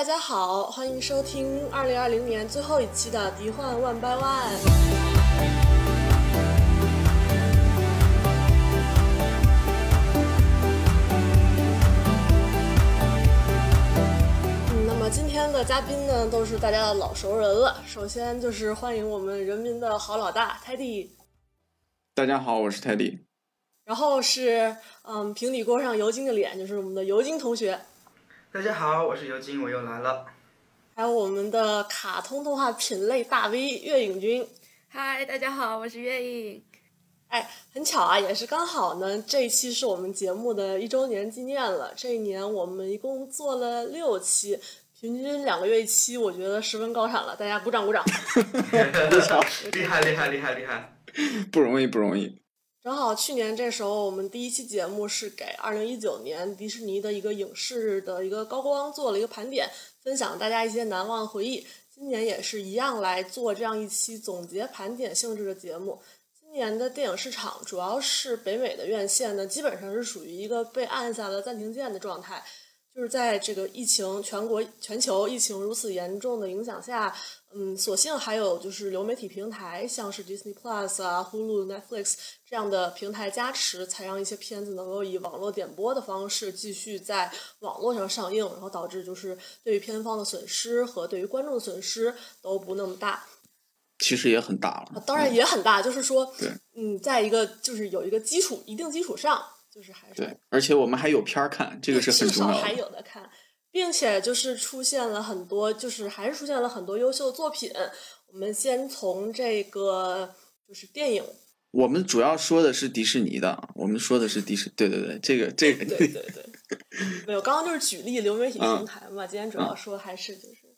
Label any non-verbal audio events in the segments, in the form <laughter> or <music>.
大家好，欢迎收听二零二零年最后一期的《迪幻 One by One》。嗯，那么今天的嘉宾呢，都是大家的老熟人了。首先就是欢迎我们人民的好老大泰迪，大家好，我是泰迪。然后是嗯，平底锅上尤金的脸，就是我们的尤金同学。大家好，我是尤金，我又来了。还有我们的卡通动画品类大 V 月影君。嗨，大家好，我是月影。哎，很巧啊，也是刚好呢，这一期是我们节目的一周年纪念了。这一年我们一共做了六期，平均两个月一期，我觉得十分高产了。大家鼓掌鼓掌！<laughs> <laughs> 厉害厉害厉害厉害！不容易不容易。正好去年这时候，我们第一期节目是给二零一九年迪士尼的一个影视的一个高光做了一个盘点，分享大家一些难忘回忆。今年也是一样来做这样一期总结盘点性质的节目。今年的电影市场主要是北美的院线呢，基本上是属于一个被按下了暂停键的状态，就是在这个疫情全国全球疫情如此严重的影响下。嗯，所幸还有就是流媒体平台，像是 Disney Plus 啊、Hulu、Netflix 这样的平台加持，才让一些片子能够以网络点播的方式继续在网络上上映，然后导致就是对于片方的损失和对于观众的损失都不那么大。其实也很大了。当然也很大，就是说，对，嗯，在一个就是有一个基础一定基础上，就是还是对，而且我们还有片儿看，这个是很重要的。至少还有的看。并且就是出现了很多，就是还是出现了很多优秀的作品。我们先从这个就是电影，我们主要说的是迪士尼的，我们说的是迪士，对对对，这个这个对对对，没有，刚刚就是举例流媒体平台嘛。今天主要说还是就是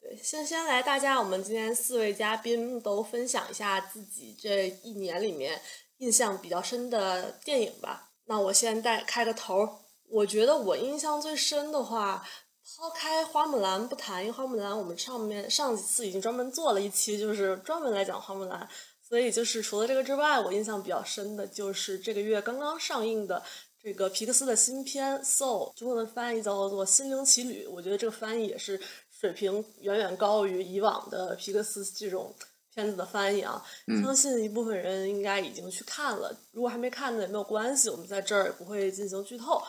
对，先先来大家，我们今天四位嘉宾都分享一下自己这一年里面印象比较深的电影吧。那我先带开个头。我觉得我印象最深的话，抛开花木兰不谈，因为花木兰我们上面上几次已经专门做了一期，就是专门来讲花木兰。所以就是除了这个之外，我印象比较深的就是这个月刚刚上映的这个皮克斯的新片《Soul》，中文翻译叫做《心灵奇旅》。我觉得这个翻译也是水平远远高于以往的皮克斯这种片子的翻译啊。相信一部分人应该已经去看了，如果还没看的也没有关系，我们在这儿也不会进行剧透。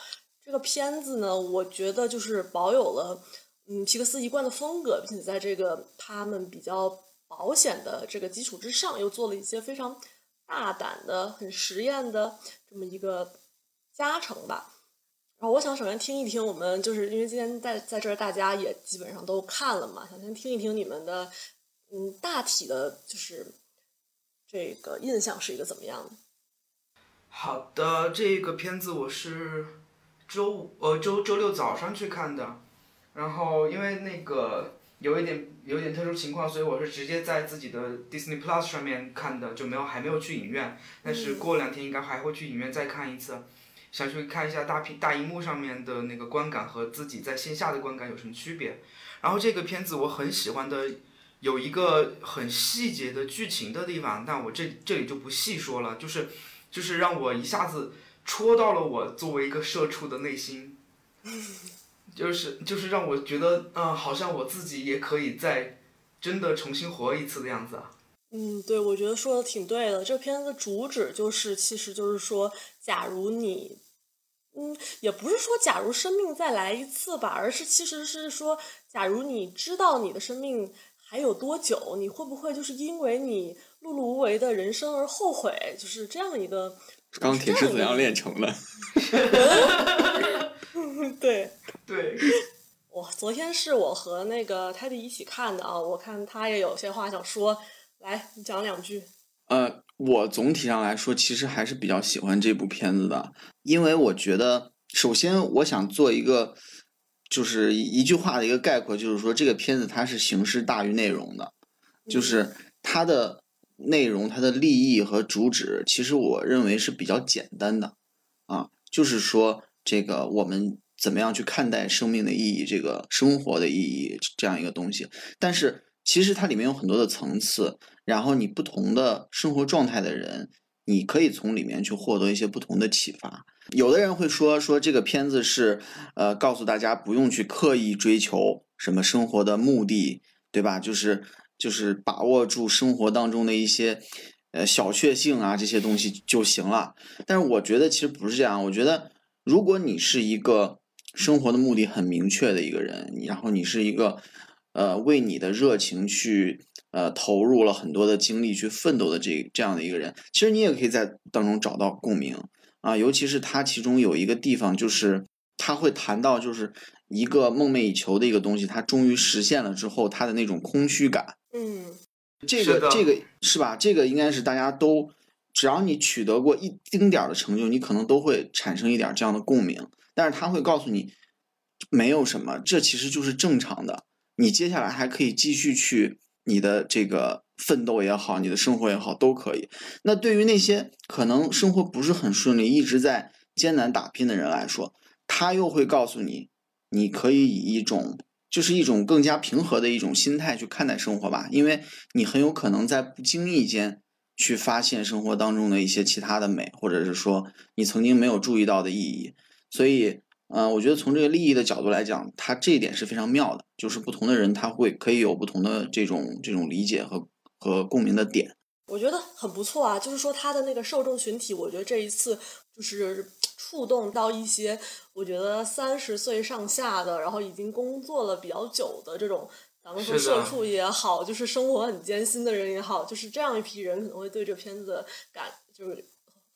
这个片子呢，我觉得就是保有了嗯皮克斯一贯的风格，并且在这个他们比较保险的这个基础之上，又做了一些非常大胆的、很实验的这么一个加成吧。然后我想首先听一听我们，就是因为今天在在这儿大家也基本上都看了嘛，想先听一听你们的嗯大体的，就是这个印象是一个怎么样？好的，这个片子我是。周五呃周周六早上去看的，然后因为那个有一点有一点特殊情况，所以我是直接在自己的 Disney Plus 上面看的，就没有还没有去影院。但是过两天应该还会去影院再看一次，想去看一下大屏大荧幕上面的那个观感和自己在线下的观感有什么区别。然后这个片子我很喜欢的有一个很细节的剧情的地方，但我这这里就不细说了，就是就是让我一下子。戳到了我作为一个社畜的内心，就是就是让我觉得，嗯，好像我自己也可以再真的重新活一次的样子啊。嗯，对，我觉得说的挺对的。这片子主旨就是，其实就是说，假如你，嗯，也不是说假如生命再来一次吧，而是其实是说，假如你知道你的生命还有多久，你会不会就是因为你碌碌无为的人生而后悔？就是这样一个。钢铁是怎样炼成的？对 <laughs> 对，我 <laughs> 昨天是我和那个泰迪一起看的啊，我看他也有些话想说，来你讲两句。呃，我总体上来说，其实还是比较喜欢这部片子的，因为我觉得，首先我想做一个，就是一句话的一个概括，就是说这个片子它是形式大于内容的，就是它的。内容它的立意和主旨，其实我认为是比较简单的，啊，就是说这个我们怎么样去看待生命的意义，这个生活的意义这样一个东西。但是其实它里面有很多的层次，然后你不同的生活状态的人，你可以从里面去获得一些不同的启发。有的人会说说这个片子是呃告诉大家不用去刻意追求什么生活的目的，对吧？就是就是把握住生活当中的一些呃小确幸啊这些东西就行了。但是我觉得其实不是这样，我觉得如果你是一个生活的目的很明确的一个人，然后你是一个呃为你的热情去。呃，投入了很多的精力去奋斗的这这样的一个人，其实你也可以在当中找到共鸣啊。尤其是他其中有一个地方，就是他会谈到，就是一个梦寐以求的一个东西，它终于实现了之后，它的那种空虚感。嗯，这个这个是吧？这个应该是大家都，只要你取得过一丁点儿的成就，你可能都会产生一点这样的共鸣。但是他会告诉你，没有什么，这其实就是正常的。你接下来还可以继续去。你的这个奋斗也好，你的生活也好，都可以。那对于那些可能生活不是很顺利，一直在艰难打拼的人来说，他又会告诉你，你可以以一种就是一种更加平和的一种心态去看待生活吧，因为你很有可能在不经意间去发现生活当中的一些其他的美，或者是说你曾经没有注意到的意义，所以。嗯，我觉得从这个利益的角度来讲，它这一点是非常妙的，就是不同的人他会可以有不同的这种这种理解和和共鸣的点。我觉得很不错啊，就是说他的那个受众群体，我觉得这一次就是触动到一些我觉得三十岁上下的，然后已经工作了比较久的这种，咱们说社畜也好，就是生活很艰辛的人也好，就是这样一批人可能会对这片子感就是。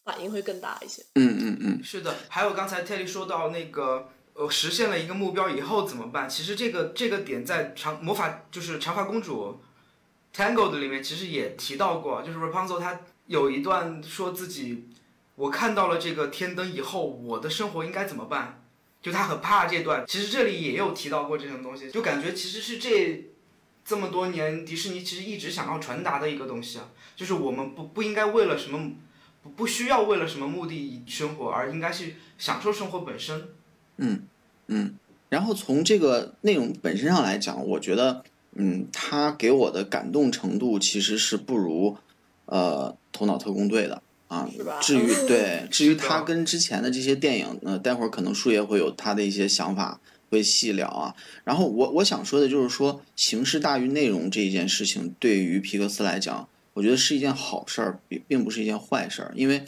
反应会更大一些。嗯嗯嗯，是的。还有刚才 Telly 说到那个，呃，实现了一个目标以后怎么办？其实这个这个点在长魔法就是长发公主 Tangled 里面其实也提到过，就是 Rapunzel 她有一段说自己，我看到了这个天灯以后，我的生活应该怎么办？就他很怕这段。其实这里也有提到过这种东西，就感觉其实是这这么多年迪士尼其实一直想要传达的一个东西啊，就是我们不不应该为了什么。不需要为了什么目的生活，而应该是享受生活本身。嗯嗯，然后从这个内容本身上来讲，我觉得，嗯，他给我的感动程度其实是不如呃《头脑特工队》的啊。至于对，至于他跟之前的这些电影，呃待会儿可能树叶会有他的一些想法会细聊啊。然后我我想说的就是说，形式大于内容这一件事情，对于皮克斯来讲。我觉得是一件好事儿，并并不是一件坏事儿，因为，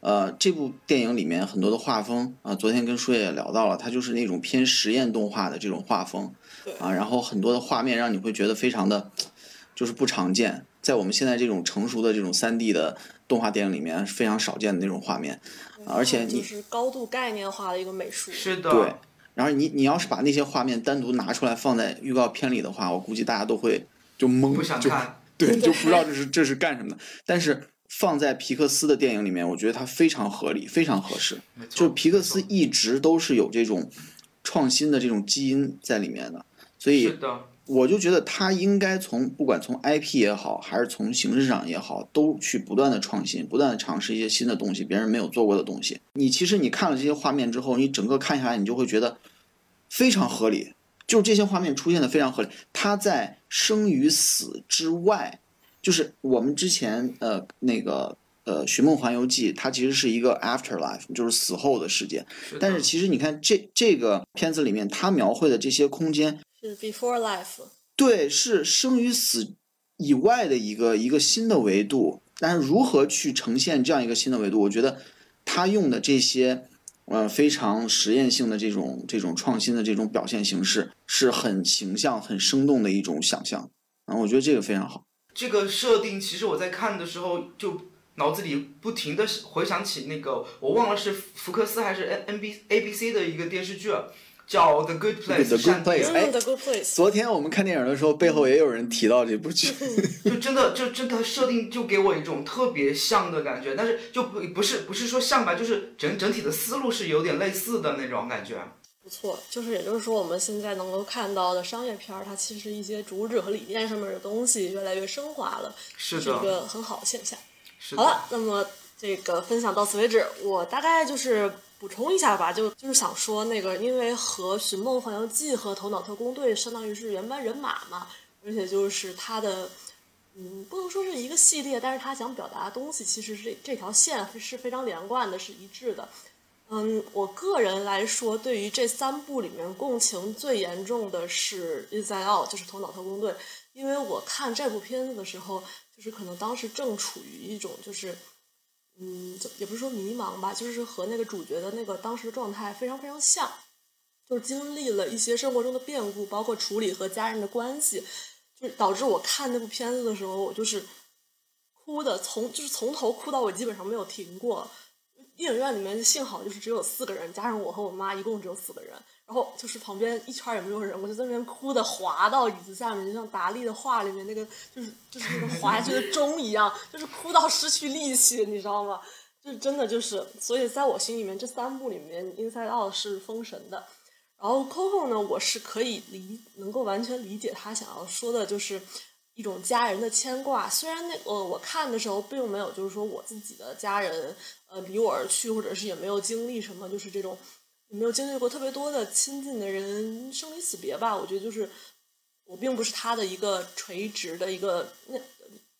呃，这部电影里面很多的画风啊，昨天跟舒也聊到了，它就是那种偏实验动画的这种画风，啊，然后很多的画面让你会觉得非常的，就是不常见，在我们现在这种成熟的这种三 D 的动画电影里面非常少见的那种画面，而且你就是高度概念化的一个美术，是的，对，然后你你要是把那些画面单独拿出来放在预告片里的话，我估计大家都会就懵，不想看。<laughs> 对，就不知道这是这是干什么的。但是放在皮克斯的电影里面，我觉得它非常合理，非常合适。就是皮克斯一直都是有这种创新的这种基因在里面的，所以我就觉得他应该从不管从 IP 也好，还是从形式上也好，都去不断的创新，不断的尝试一些新的东西，别人没有做过的东西。你其实你看了这些画面之后，你整个看下来，你就会觉得非常合理。就是这些画面出现的非常合理，它在生与死之外，就是我们之前呃那个呃《寻梦环游记》，它其实是一个 afterlife，就是死后的世界。但是其实你看这这个片子里面，它描绘的这些空间是 before life，对，是生与死以外的一个一个新的维度。但是如何去呈现这样一个新的维度，我觉得他用的这些。呃，非常实验性的这种这种创新的这种表现形式，是很形象、很生动的一种想象啊，我觉得这个非常好。这个设定其实我在看的时候，就脑子里不停的回想起那个，我忘了是福克斯还是 N N B A B C 的一个电视剧。叫 The Good Place，哎，昨天我们看电影的时候，背后也有人提到这部剧，<laughs> 就真的就真的设定就给我一种特别像的感觉，但是就不不是不是说像吧，就是整整体的思路是有点类似的那种感觉。不错，就是也就是说，我们现在能够看到的商业片儿，它其实一些主旨和理念上面的东西越来越升华了，是一个很好的现象。好了，那么这个分享到此为止，我大概就是。补充一下吧，就就是想说那个，因为和《寻梦环游记》和《头脑特工队》相当于是原班人马嘛，而且就是它的，嗯，不能说是一个系列，但是它想表达的东西其实是这条线是非常连贯的，是一致的。嗯，我个人来说，对于这三部里面共情最严重的是《Inside Out》，就是《头脑特工队》，因为我看这部片子的时候，就是可能当时正处于一种就是，嗯，也不是说迷茫吧，就是和那个主角的那个当时的状态非常非常像，就是经历了一些生活中的变故，包括处理和家人的关系，就导致我看那部片子的时候，我就是哭的，从就是从头哭到尾，基本上没有停过。电影院里面幸好就是只有四个人，加上我和我妈一共只有四个人。然后就是旁边一圈也没有人，我就在那边哭的滑到椅子下面，就像达利的画里面那个，就是就是那个滑下去的钟一样，就是哭到失去力气，你知道吗？就是真的就是，所以在我心里面，这三部里面《Inside Out》是封神的。然后《Coco》呢，我是可以理，能够完全理解他想要说的，就是。一种家人的牵挂，虽然那呃我看的时候并没有就是说我自己的家人呃离我而去，或者是也没有经历什么，就是这种没有经历过特别多的亲近的人生离死别吧。我觉得就是我并不是他的一个垂直的一个那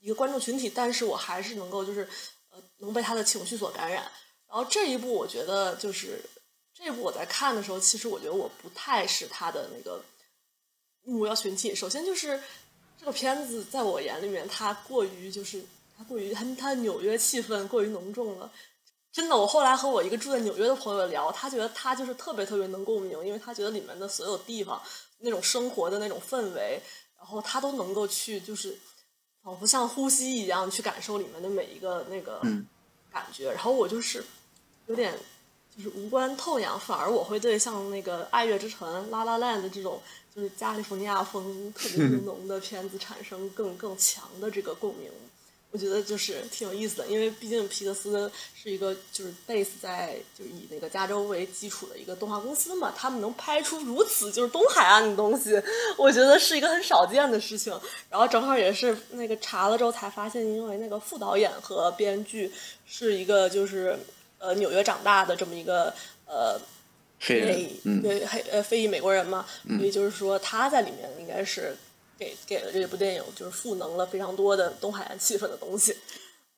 一个观众群体，但是我还是能够就是呃能被他的情绪所感染。然后这一部我觉得就是这一部我在看的时候，其实我觉得我不太是他的那个目标群体。首先就是。这个片子在我眼里面，它过于就是它过于它它纽约气氛过于浓重了。真的，我后来和我一个住在纽约的朋友聊，他觉得他就是特别特别能共鸣，因为他觉得里面的所有地方那种生活的那种氛围，然后他都能够去就是仿佛像呼吸一样去感受里面的每一个那个感觉。然后我就是有点就是无关痛痒，反而我会对像那个《爱乐之城》《啦啦 land 这种。就是加利福尼亚风特别 <laughs> 浓的片子产生更更强的这个共鸣，我觉得就是挺有意思的，因为毕竟皮克斯是一个就是 base 在就以那个加州为基础的一个动画公司嘛，他们能拍出如此就是东海岸的东西，我觉得是一个很少见的事情。然后正好也是那个查了之后才发现，因为那个副导演和编剧是一个就是呃纽约长大的这么一个呃。黑人，嗯，对，黑呃非裔美国人嘛，所以就是说他在里面应该是给给了这部电影就是赋能了非常多的东海岸气氛的东西。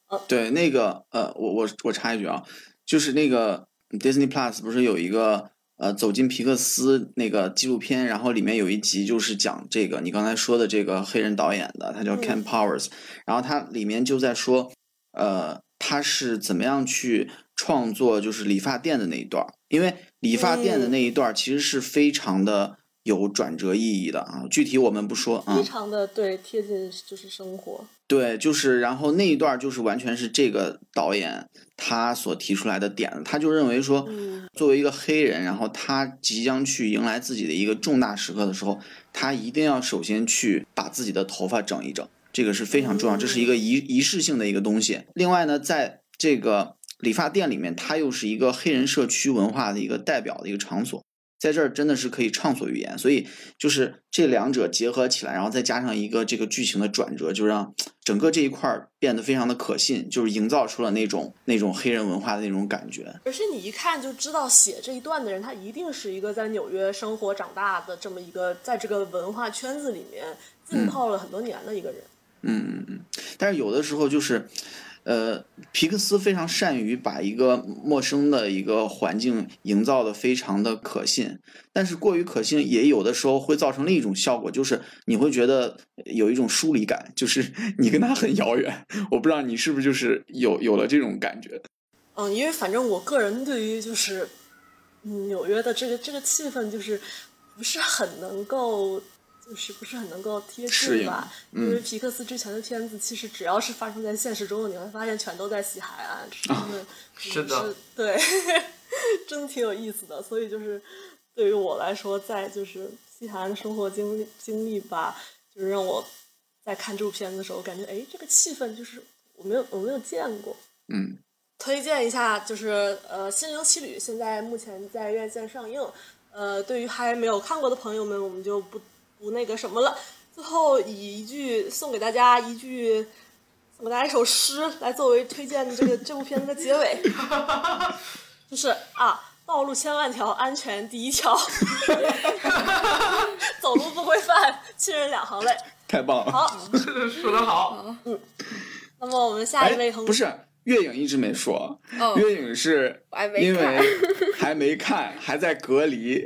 嗯，对，那个呃，我我我插一句啊，就是那个 Disney Plus 不是有一个呃走进皮克斯那个纪录片，然后里面有一集就是讲这个你刚才说的这个黑人导演的，他叫 Ken Powers，然后他里面就在说呃他是怎么样去创作就是理发店的那一段，因为。理发店的那一段其实是非常的有转折意义的啊，具体我们不说啊。非常的对，贴近就是生活。对，就是然后那一段就是完全是这个导演他所提出来的点子，他就认为说，作为一个黑人，然后他即将去迎来自己的一个重大时刻的时候，他一定要首先去把自己的头发整一整，这个是非常重要，这是一个仪仪式性的一个东西。另外呢，在这个。理发店里面，它又是一个黑人社区文化的一个代表的一个场所，在这儿真的是可以畅所欲言。所以就是这两者结合起来，然后再加上一个这个剧情的转折，就让整个这一块儿变得非常的可信，就是营造出了那种那种黑人文化的那种感觉。而且你一看就知道，写这一段的人他一定是一个在纽约生活长大的这么一个，在这个文化圈子里面浸泡了很多年的一个人。嗯嗯嗯。但是有的时候就是。呃，皮克斯非常善于把一个陌生的一个环境营造的非常的可信，但是过于可信也有的时候会造成另一种效果，就是你会觉得有一种疏离感，就是 <laughs> 你跟他很遥远。我不知道你是不是就是有有了这种感觉。嗯，因为反正我个人对于就是纽约的这个这个气氛，就是不是很能够。就是不是很能够贴近吧？因为皮克斯之前的片子，其实只要是发生在现实中的，你会发现全都在西海岸，是的，对，<laughs> 真的挺有意思的。所以就是对于我来说，在就是西海岸生活经历经历吧，就是让我在看这部片子的时候，感觉哎，这个气氛就是我没有我没有见过。嗯，推荐一下，就是呃，《心灵奇旅》现在目前在院线上映。呃，对于还没有看过的朋友们，我们就不。不那个什么了，最后以一句送给大家一句，送给大家一首诗来作为推荐的这个这部片子的结尾，<laughs> 就是啊，道路千万条，安全第一条，<laughs> 走路不规范，亲人两行泪。太棒了，<laughs> 好，说的好，嗯，那么我们下一位同不是月影一直没说，哦，月影是我还没因为看。<laughs> <laughs> 还没看，还在隔离，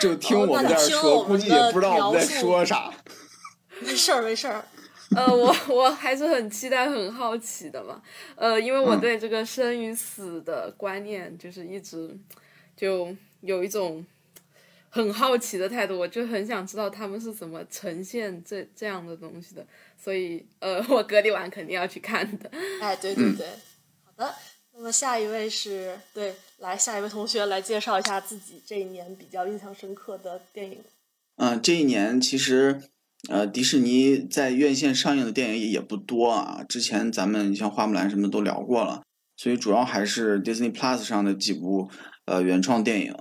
就听哦我们在这说，估计也不知道我们在说啥。没事儿没事儿，呃，我我还是很期待、很好奇的嘛。呃，因为我嗯对这个生与死的观念，就是一直就有一种很好奇的态度，我就很想知道他们是怎么呈现这这样的东西的。所以，呃，我隔离完肯定要去看的。哎，对对对，好的。那么下一位是对，来下一位同学来介绍一下自己这一年比较印象深刻的电影。嗯，这一年其实，呃，迪士尼在院线上映的电影也不多啊。之前咱们像花木兰什么都聊过了，所以主要还是 Disney Plus 上的几部呃原创电影，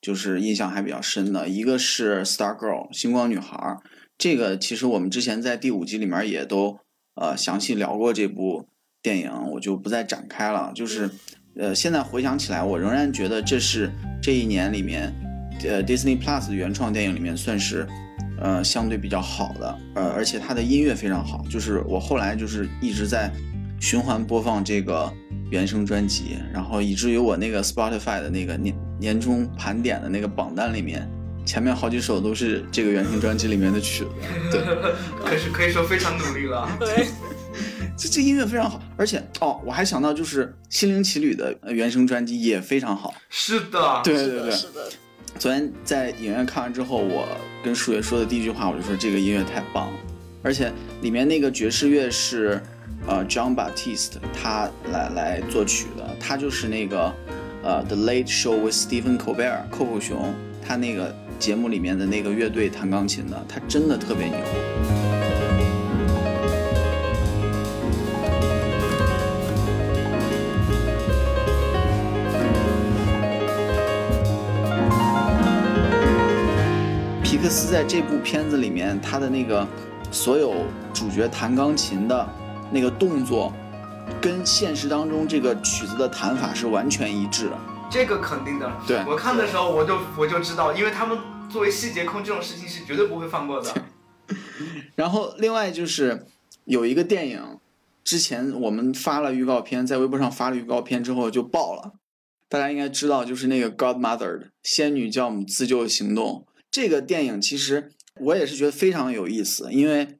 就是印象还比较深的。一个是 Star Girl 星光女孩，这个其实我们之前在第五集里面也都呃详细聊过这部电影，我就不再展开了。就是呃，现在回想起来，我仍然觉得这是这一年里面。呃，Disney Plus 的原创电影里面算是，呃，相对比较好的，呃，而且它的音乐非常好，就是我后来就是一直在循环播放这个原声专辑，然后以至于我那个 Spotify 的那个年年终盘点的那个榜单里面，前面好几首都是这个原声专辑里面的曲子，对，<laughs> 可是可以说非常努力了。对，这这音乐非常好，而且哦，我还想到就是《心灵奇旅》的呃原声专辑也非常好，是的，对，对对，是的，昨天在影院看完之后，我跟数学说的第一句话，我就说这个音乐太棒了，而且里面那个爵士乐是呃 John Baptiste 他来来作曲的，他就是那个呃 The Late Show with Stephen Colbert 寇寇熊他那个节目里面的那个乐队弹钢琴的，他真的特别牛。克斯在这部片子里面，他的那个所有主角弹钢琴的那个动作，跟现实当中这个曲子的弹法是完全一致的。这个肯定的。对我看的时候我就我就知道，因为他们作为细节控这种事情是绝对不会放过的。<laughs> 然后另外就是有一个电影，之前我们发了预告片，在微博上发了预告片之后就爆了，大家应该知道，就是那个《Godmother》的仙女教母自救行动。这个电影其实我也是觉得非常有意思，因为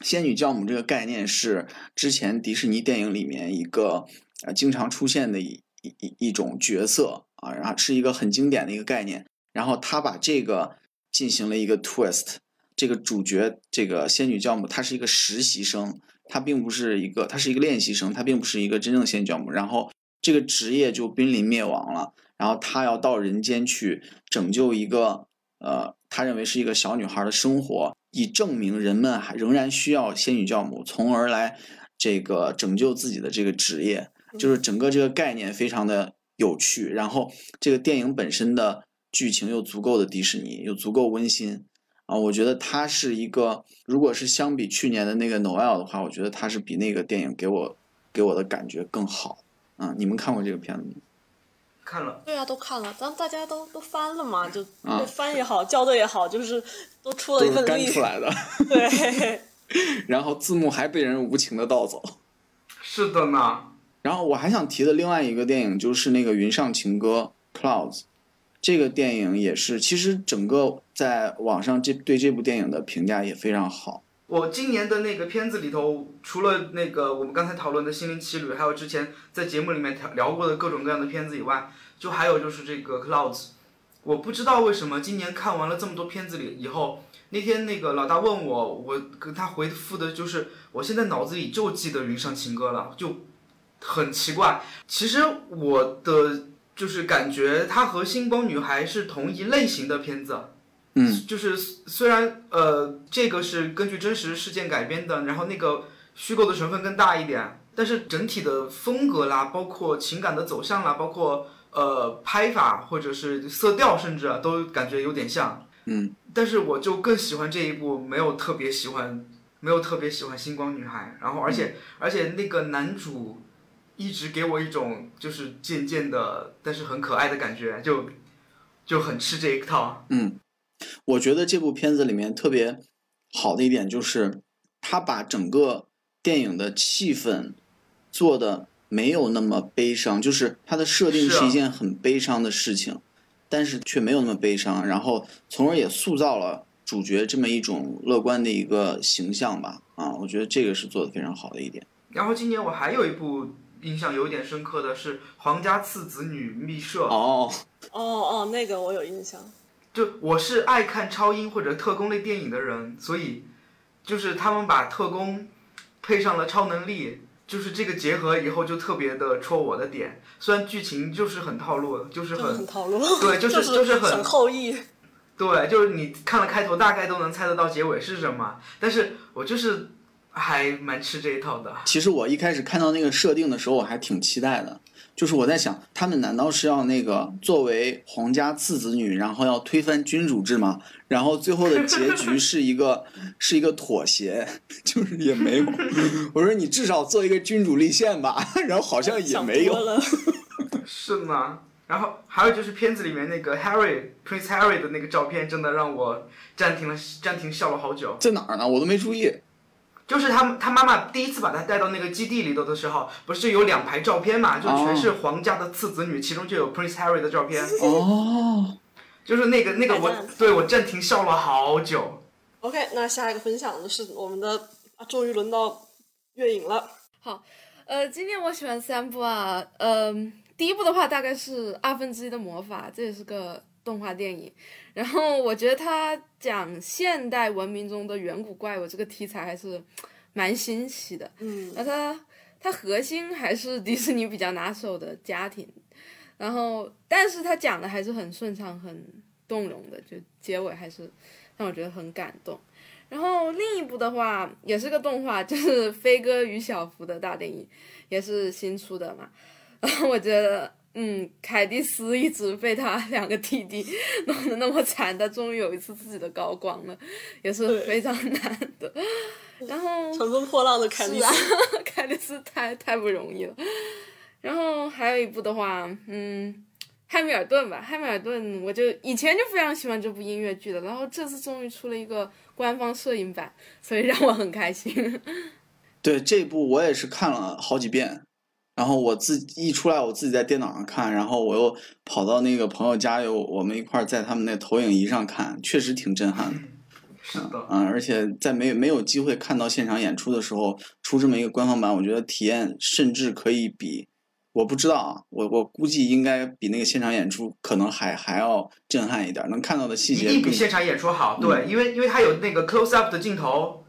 仙女教母这个概念是之前迪士尼电影里面一个呃经常出现的一一一种角色啊，然后是一个很经典的一个概念，然后他把这个进行了一个 twist。这个主角，这个仙女教母，她是一个实习生，她并不是一个，她是一个练习生，她并不是一个真正的仙女教母。然后这个职业就濒临灭亡了，然后她要到人间去拯救一个，呃，她认为是一个小女孩的生活，以证明人们还仍然需要仙女教母，从而来这个拯救自己的这个职业。就是整个这个概念非常的有趣，然后这个电影本身的剧情又足够的迪士尼，又足够温馨。啊，我觉得它是一个，如果是相比去年的那个 Noel 的话，我觉得它是比那个电影给我给我的感觉更好。啊，你们看过这个片子吗？看了，对啊，都看了，咱大家都都翻了嘛，就啊翻也好，校对也好，就是都出了一份力，出来的，<laughs> 对，<laughs> 然后字幕还被人无情的盗走。<laughs> 是的呢。然后我还想提的另外一个电影就是那个《云上情歌》（Clouds），这个电影也是，其实整个在网上这对这部电影的评价也非常好。我今年的那个片子里头，除了那个我们刚才讨论的《心灵奇旅》，还有之前在节目里面聊过的各种各样的片子以外，就还有就是这个《Clouds》。我不知道为什么今年看完了这么多片子里以后，那天那个老大问我，我跟他回复的就是，我现在脑子里就记得《云上情歌》了，就很奇怪。其实我的就是感觉它和《星光女孩》是同一类型的片子。嗯，就是虽然呃这个是根据真实事件改编的，然后那个虚构的成分更大一点，但是整体的风格啦，包括情感的走向啦，包括呃拍法或者是色调，甚至啊都感觉有点像。嗯，但是我就更喜欢这一部，没有特别喜欢，没有特别喜欢星光女孩，然后而且、而且那个男主一直给我一种就是渐渐的，但是很可爱的感觉，就就很吃这一套。嗯，我觉得这部片子里面特别好的一点就是，他把整个电影的气氛做的没有那么悲伤，就是它的设定是一件很悲伤的事情，但是却没有那么悲伤，然后从而也塑造了主角这么一种乐观的一个形象吧。啊，我觉得这个是做的非常好的一点。然后今年我还有一部印象有点深刻的是《皇家次子女秘舍》。哦，哦哦，那个我有印象。就我是爱看超英或者特工类电影的人，所以就是他们把特工配上了超能力，就是这个结合以后就特别的戳我的点。虽然剧情就是很套路，就是就是很很套路，<laughs> 对就是是就是很很后羿。对，就是你看了开头大概都能猜得到结尾是什么，但是我就是还蛮吃这一套的。其实我一开始看到那个设定的时候，我还挺期待的。就是我在想，他们难道是要那个作为皇家次子女，然后要推翻君主制吗？然后最后的结局是一个 <laughs> 是一个妥协，<laughs> 就是也没有。我说你至少做一个君主立宪吧，然后好像也没有。<laughs> 是吗，然后还有就是片子里面那个 Harry Prince Harry 的那个照片，真的让我暂停了暂停笑了好久。在哪儿呢？我都没注意。就是他他妈妈第一次把他带到那个基地里头的时候，不是有两排照片嘛，就全是皇家的次子女，其中就有 Prince Harry 的照片，哦，就是那个那个我对我暂停笑了好久。OK，那下一个分享的是我们的啊，终于轮到月影了。好呃，今天我喜欢三部啊，嗯、第一部的话大概是《二分之一的魔法》，这也是个动画电影。然后我觉得他讲现代文明中的远古怪物这个题材还是蛮新奇的。嗯，那他他核心还是迪士尼比较拿手的家庭，然后但是他讲的还是很顺畅、很动容的，就结尾还是让我觉得很感动。然后另一部的话也是个动画，就是《飞哥与小福》的大电影，也是新出的嘛。然 <laughs> 后我觉得，嗯，凯蒂斯一直被他两个弟弟 <laughs> 弄得那么惨，他终于有一次自己的高光了，也是非常难的。<laughs> 然后乘风破浪的凯蒂斯啊。<laughs> 凯蒂斯太太不容易了。然后还有一部的话，嗯，汉密尔顿吧，汉密尔顿，我就以前就非常喜欢这部音乐剧的，然后这次终于出了一个官方摄影版，所以让我很开心。对这部我也是看了好几遍，然后我自己一出来，我自己在电脑上看，然后我又跑到那个朋友家，又我们一块儿在他们那投影仪上看，确实挺震撼的。<laughs> 是的，嗯，而且在没没有机会看到现场演出的时候，出这么一个官方版，我觉得体验甚至可以比，我不知道啊，我我估计应该比那个现场演出可能还还要震撼一点，能看到的细节一定比现场演出好。对，因为因为它有那个 close up 的镜头，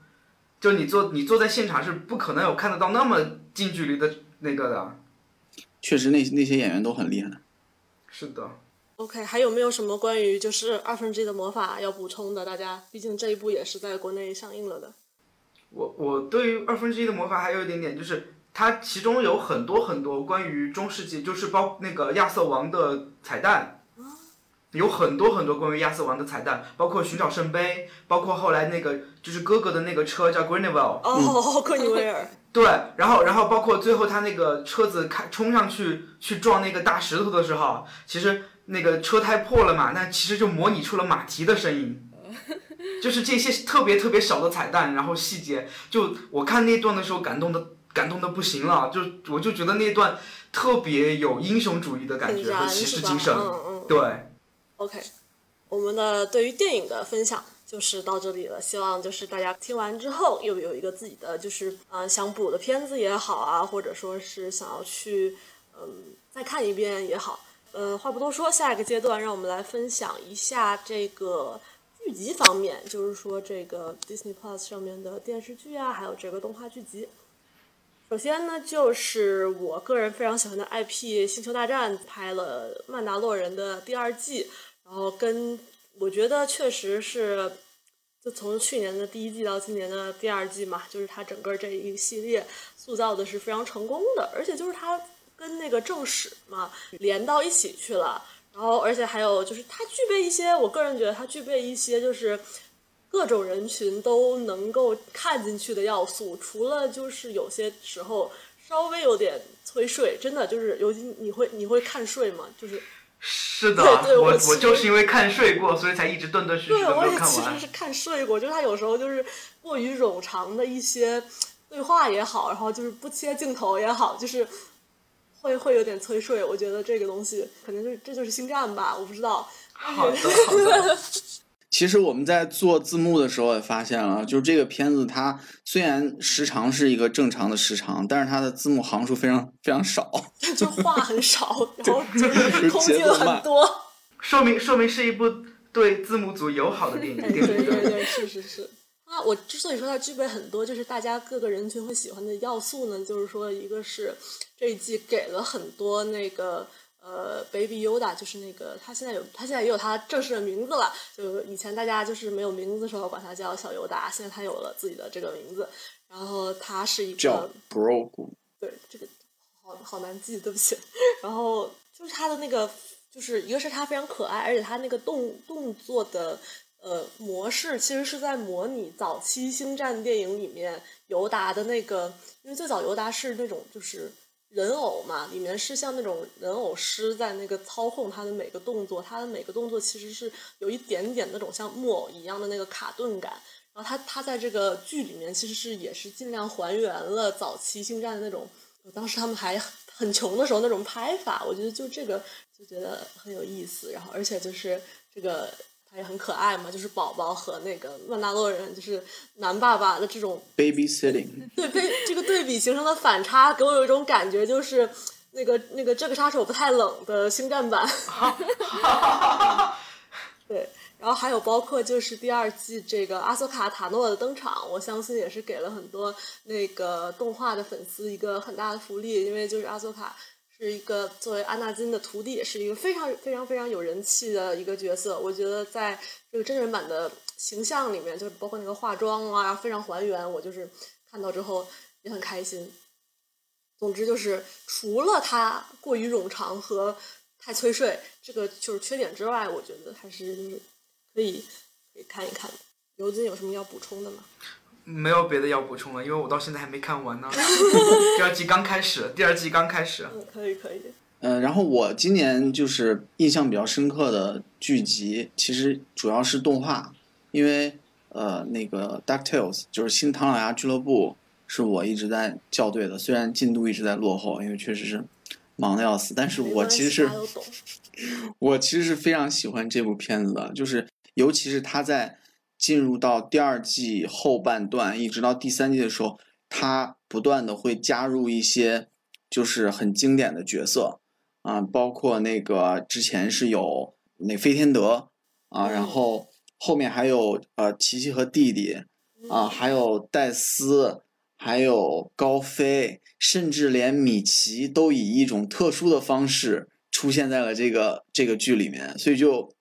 就你坐你坐在现场是不可能有看得到那么近距离的那个的。确实那那些演员都很厉害。是的。OK，还有没有什么关于就是二分之一的魔法要补充的？大家毕竟这一部也是在国内上映了的。我我对于二分之一的魔法还有一点点，就是它其中有很多很多关于中世纪，就是包那个亚瑟王的彩蛋，有很多很多关于亚瑟王的彩蛋，包括寻找圣杯，包括后来那个就是哥哥的那个车叫 Greenville，哦，<laughs> 昆尼威尔，对，然后然后包括最后他那个车子开冲上去去撞那个大石头的时候，其实那个车胎破了嘛，那其实就模拟出了马蹄的声音。<laughs> 就是这些特别特别小的彩蛋，然后细节，就我看那段的时候感动的感动的不行了，就我就觉得那段特别有英雄主义的感觉和骑？士精神。嗯嗯。对，OK，我们的对于电影的分享就是到这里了。希望就是大家听完之后又有一个自己的就是呃想补的片子也好啊，或者说是想要去嗯再看一遍也好。呃，话不多说，下一个阶段让我们来分享一下这个剧集方面，就是说这个 Disney Plus 上面的电视剧啊，还有这个动画剧集。首先呢，就是我个人非常喜欢的 IP《星球大战》拍了《曼达洛人》的第二季，然后跟我觉得确实是，就从去年的第一季到今年的第二季嘛，就是它整个这一系列塑造的是非常成功的，而且就是它跟那个正史嘛连到一起去了，然后而且还有就是它具备一些，我个人觉得它具备一些就是。各种人群都能够看进去的要素，除了就是有些时候稍微有点催睡，真的就是尤其你会你会看睡吗？就是是的，对对我我就是因为看睡过，所以才一直断断续续对，我也。其实是看睡过，就是他有时候就是过于冗长的一些对话也好，然后就是不切镜头也好，就是会会有点催睡。我觉得这个东西可能就是这就是星战吧，我不知道。好的 <laughs> 好的。其实我们在做字幕的时候也发现了，就是这个片子它虽然时长是一个正常的时长，但是它的字幕行数非常非常少，<laughs> 就话很少，<laughs> 然后就是空镜很多，说明说明是一部对字幕组友好的电影。对对对，是是是。啊，我之所以说它具备很多就是大家各个人群会喜欢的要素呢，就是说一个是这一季给了很多那个。呃，Baby Yoda 就是那个，他现在有，他现在也有他正式的名字了。就以前大家就是没有名字的时候，管他叫小尤达，现在他有了自己的这个名字。然后他是一个叫 Brogu，对，这个好好难记，对不起。然后就是他的那个，就是一个是他非常可爱，而且他那个动动作的呃模式，其实是在模拟早期星战电影里面尤达的那个，因为最早尤达是那种就是。人偶嘛，里面是像那种人偶师在那个操控他的每个动作，他的每个动作其实是有一点点那种像木偶一样的那个卡顿感。然后他他在这个剧里面其实是也是尽量还原了早期星战的那种，当时他们还很穷的时候那种拍法。我觉得就这个就觉得很有意思。然后而且就是这个。也很可爱嘛，就是宝宝和那个曼达洛人，就是男爸爸的这种 baby sitting，对，被这个对比形成的反差，给我有一种感觉，就是那个那个这个杀手不太冷的星战版，对，然后还有包括就是第二季这个阿索卡塔诺的登场，我相信也是给了很多那个动画的粉丝一个很大的福利，因为就是阿索卡。是一个作为安纳金的徒弟，是一个非常非常非常有人气的一个角色。我觉得在这个真人版的形象里面，就是包括那个化妆啊，非常还原。我就是看到之后也很开心。总之就是，除了他过于冗长和太催睡这个就是缺点之外，我觉得还是就是可以可以看一看的。刘金有什么要补充的吗？没有别的要补充了，因为我到现在还没看完呢。<laughs> 第二季刚开始，第二季刚开始。嗯，可以可以。嗯，然后我今年就是印象比较深刻的剧集，其实主要是动画，因为呃那个《Ducktales》就是新唐老鸭俱乐部，是我一直在校对的，虽然进度一直在落后，因为确实是忙的要死，但是我其实是，我其实是非常喜欢这部片子的，就是尤其是他在。进入到第二季后半段，一直到第三季的时候，他不断的会加入一些就是很经典的角色啊，包括那个之前是有那飞天德啊，然后后面还有呃琪琪和弟弟啊，还有戴斯，还有高飞，甚至连米奇都以一种特殊的方式出现在了这个这个剧里面，所以就。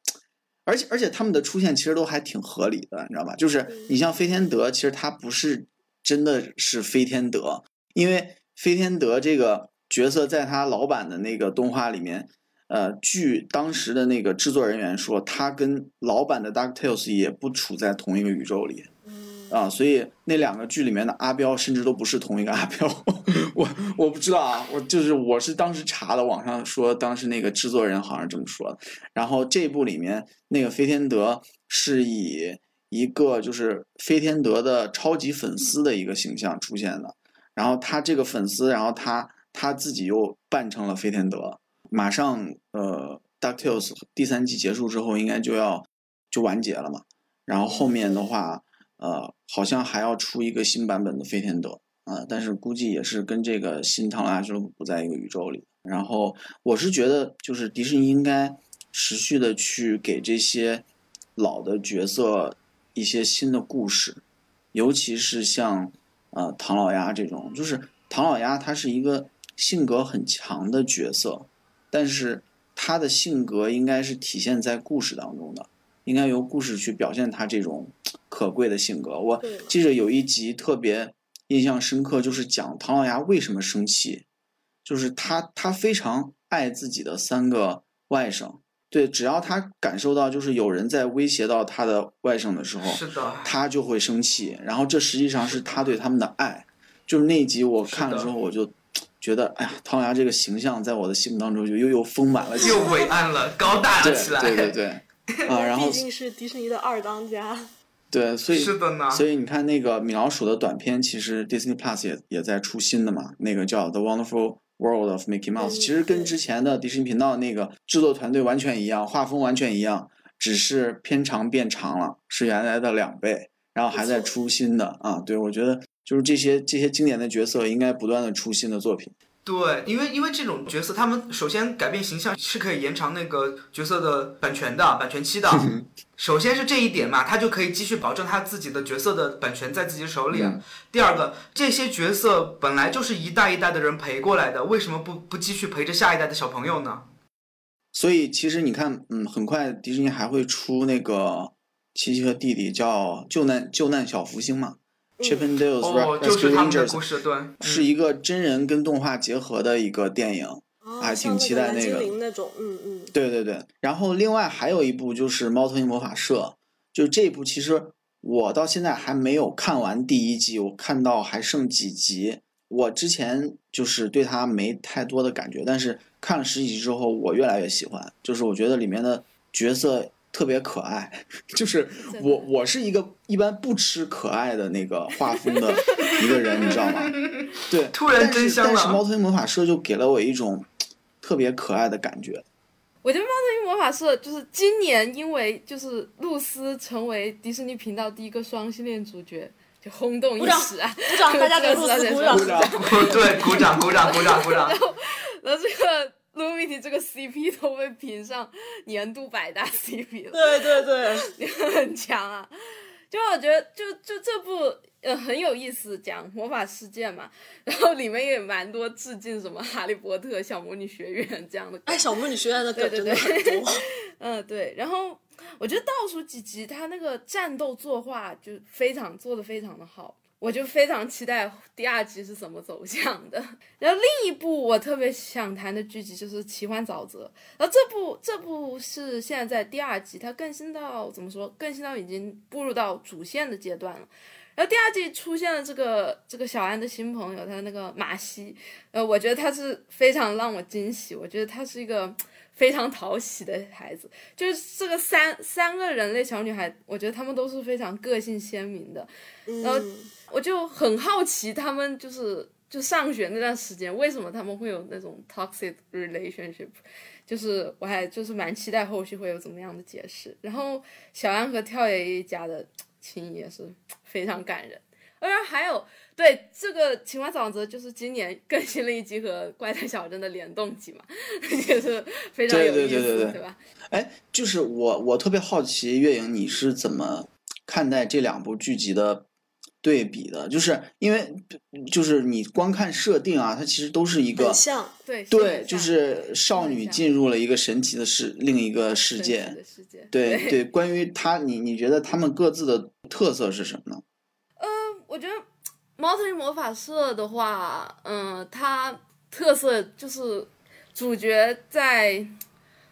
而且而且他们的出现其实都还挺合理的，你知道吧？就是你像飞天德，其实他不是真的是飞天德，因为飞天德这个角色在他老版的那个动画里面，呃，据当时的那个制作人员说，他跟老版的 Ducktales 也不处在同一个宇宙里。啊，所以那两个剧里面的阿彪甚至都不是同一个阿彪，<laughs> 我我不知道啊，我就是我是当时查的，网上说当时那个制作人好像这么说的。然后这部里面那个飞天德是以一个就是飞天德的超级粉丝的一个形象出现的，然后他这个粉丝，然后他他自己又扮成了飞天德。马上呃，Ducktales 第三季结束之后应该就要就完结了嘛，然后后面的话。呃，好像还要出一个新版本的飞天德啊，但是估计也是跟这个新唐老鸭俱乐部不在一个宇宙里。然后我是觉得，就是迪士尼应该持续的去给这些老的角色一些新的故事，尤其是像呃唐老鸭这种，就是唐老鸭他是一个性格很强的角色，但是他的性格应该是体现在故事当中的。应该由故事去表现他这种可贵的性格。我记着有一集特别印象深刻，就是讲唐老鸭为什么生气，就是他他非常爱自己的三个外甥，对，只要他感受到就是有人在威胁到他的外甥的时候，是的，他就会生气。然后这实际上是他对他们的爱。就是那一集我看了之后，我就觉得，哎呀，唐老鸭这个形象在我的心目当中就又又丰满了，又伟岸了，高大了起来。对对对。<laughs> 啊，然后毕竟是迪士尼的二当家，对，所以是的呢。所以你看那个米老鼠的短片，其实 Disney Plus 也也在出新的嘛，那个叫《The Wonderful World of Mickey Mouse》，嗯其实跟之前的迪士尼频道那个制作团队完全一样，画风完全一样，只是片长变长了，是原来的两倍，然后还在出新的啊。对，我觉得就是这些这些经典的角色应该不断的出新的作品。对，因为因为这种角色，他们首先改变形象是可以延长那个角色的版权的版权期的。首先是这一点嘛，他就可以继续保证他自己的角色的版权在自己手里。嗯第二个，这些角色本来就是一代一代的人陪过来的，为什么不不继续陪着下一代的小朋友呢？所以其实你看，嗯，很快迪士尼还会出那个奇奇和弟弟叫救难救难小福星嘛、c h i p and Dale's 哦，Rescue 就是他们的 Rangers，故事，对，是一个真人跟动画结合的一个电影。啊，还挺期待那个精灵那种，嗯嗯，对对对，然后另外还有一部就是《猫头鹰魔法社》，就这部其实我到现在还没有看完第一季，我看到还剩几集。我之前就是对它没太多的感觉，但是看了十几集之后，我越来越喜欢。就是我觉得里面的角色特别可爱，就是 <laughs> 我我是一个一般不吃可爱的那个画风的 <laughs> 一个人，你知道吗？对，突然真香了但是猫头鹰魔法社就给了我一种特别可爱的感觉。我觉得《猫头鹰魔法社》就是今年，因为就是露丝成为迪士尼频道第一个双性恋主角，就轰动一时啊！鼓掌，大家给露丝鼓掌。<laughs> 鼓掌对，鼓掌，鼓掌，鼓掌，鼓掌。然后这个 Lumity 这个 CP 都被评上年度百大 CP 了，对对对，<laughs> 很强啊！就我觉得，就就这部呃很有意思，讲魔法世界嘛，然后里面也蛮多致敬什么哈利波特、小魔女学院这样的梗哎，小魔女学院的梗对真的对对很多。<laughs> 嗯，对。然后我觉得倒数几集他那个战斗作画就非常做的非常的好，我就非常期待第二集是怎么走向的。然后另一部我特别想谈的剧集就是《奇幻沼泽》，然后这部这部是现在在第二集，它更新到怎么说？更新到已经步入到主线的阶段了。然后第二季出现了这个这个小安的新朋友，他那个马西，呃，我觉得他是非常让我惊喜，我觉得他是一个非常讨喜的孩子，就是这个三三个人类小女孩，我觉得他们都是非常个性鲜明的，然后嗯，我就很好奇他们就是就上学那段时间，为什么他们会有那种 toxic relationship，就是我还就是蛮期待后续会有怎么样的解释。然后小安和跳爷一家的情谊也是非常感人。当然还有对这个《青蛙沼泽》，就是今年更新了一集和《怪诞小镇》的联动集嘛，<laughs> 也是非常对有意思，对对对对吧？哎，就是我我特别好奇，月影你是怎么看待这两部剧集的对比的？就是因为就是你光看设定啊，它其实都是一个很像。对对，就是少女进入了一个神奇的世另一个世界。世界，对对，关于他，你你觉得他们各自的特色是什么呢？我觉得《猫头鹰魔法社》的话，嗯，它特色就是主角在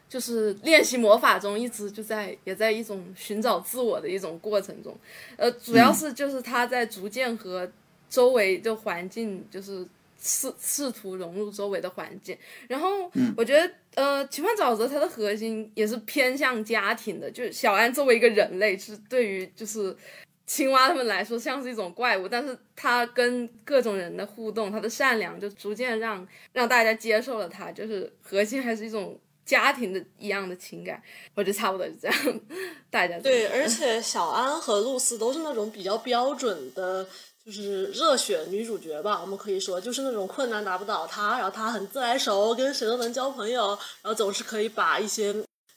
就是练习魔法中，一直就在也在一种寻找自我的一种过程中，呃，主要是就是他在逐渐和周围的环境就是。试试图融入周围的环境，然后我觉得，呃，奇幻沼泽它的核心也是偏向家庭的，就是小安作为一个人类，是对于就是青蛙他们来说像是一种怪物，但是他跟各种人的互动，他的善良就逐渐让让大家接受了他，就是核心还是一种家庭的一样的情感。我觉得差不多是这样，大家对，而且小安和露丝都是那种比较标准的，就是热血女主角吧，我们可以说，就是那种困难打不倒她，然后她很自来熟，跟谁都能交朋友，然后总是可以把一些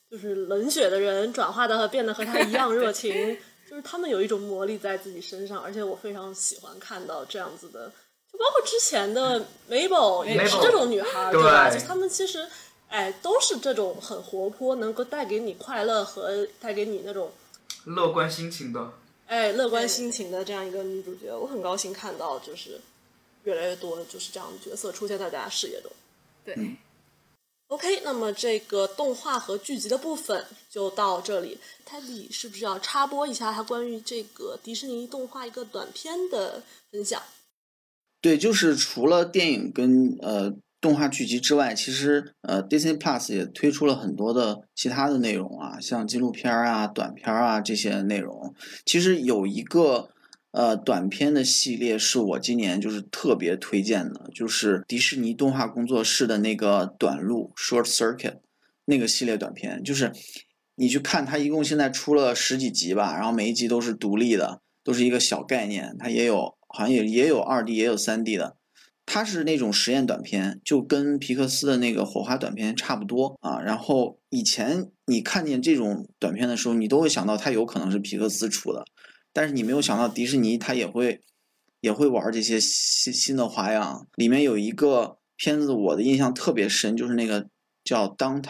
就是冷血的人转化的和变得和她一样热情，就是他们有一种魔力在自己身上，而且我非常喜欢看到这样子的，就包括之前的 Mabel 也是这种女孩，对吧？就他们其实。哎，都是这种很活泼，能够带给你快乐和带给你那种乐观心情的。哎乐观心情的这样一个女主角，我很高兴看到就是越来越多就是这样的角色出现在大家视野中。对。OK，那么这个动画和剧集的部分就到这里。Teddy 是不是要插播一下他关于这个迪士尼动画一个短片的分享？对，就是除了电影跟呃动画剧集之外，其实呃 Disney Plus 也推出了很多的其他的内容啊，像纪录片啊、短片啊这些内容。其实有一个呃短片的系列是我今年就是特别推荐的，就是迪士尼动画工作室的那个短路 （Short Circuit） 那个系列短片，就是你去看它，一共现在出了十几集吧，然后每一集都是独立的，都是一个小概念，它也有好像也也有二 D 也有三 D 的。它是那种实验短片，就跟皮克斯的那个火花短片差不多啊。然后以前你看见这种短片的时候，你都会想到它有可能是皮克斯出的，但是你没有想到迪士尼它也会也会玩这些新新的花样。里面有一个片子，我的印象特别深，就是那个叫《Downtown》，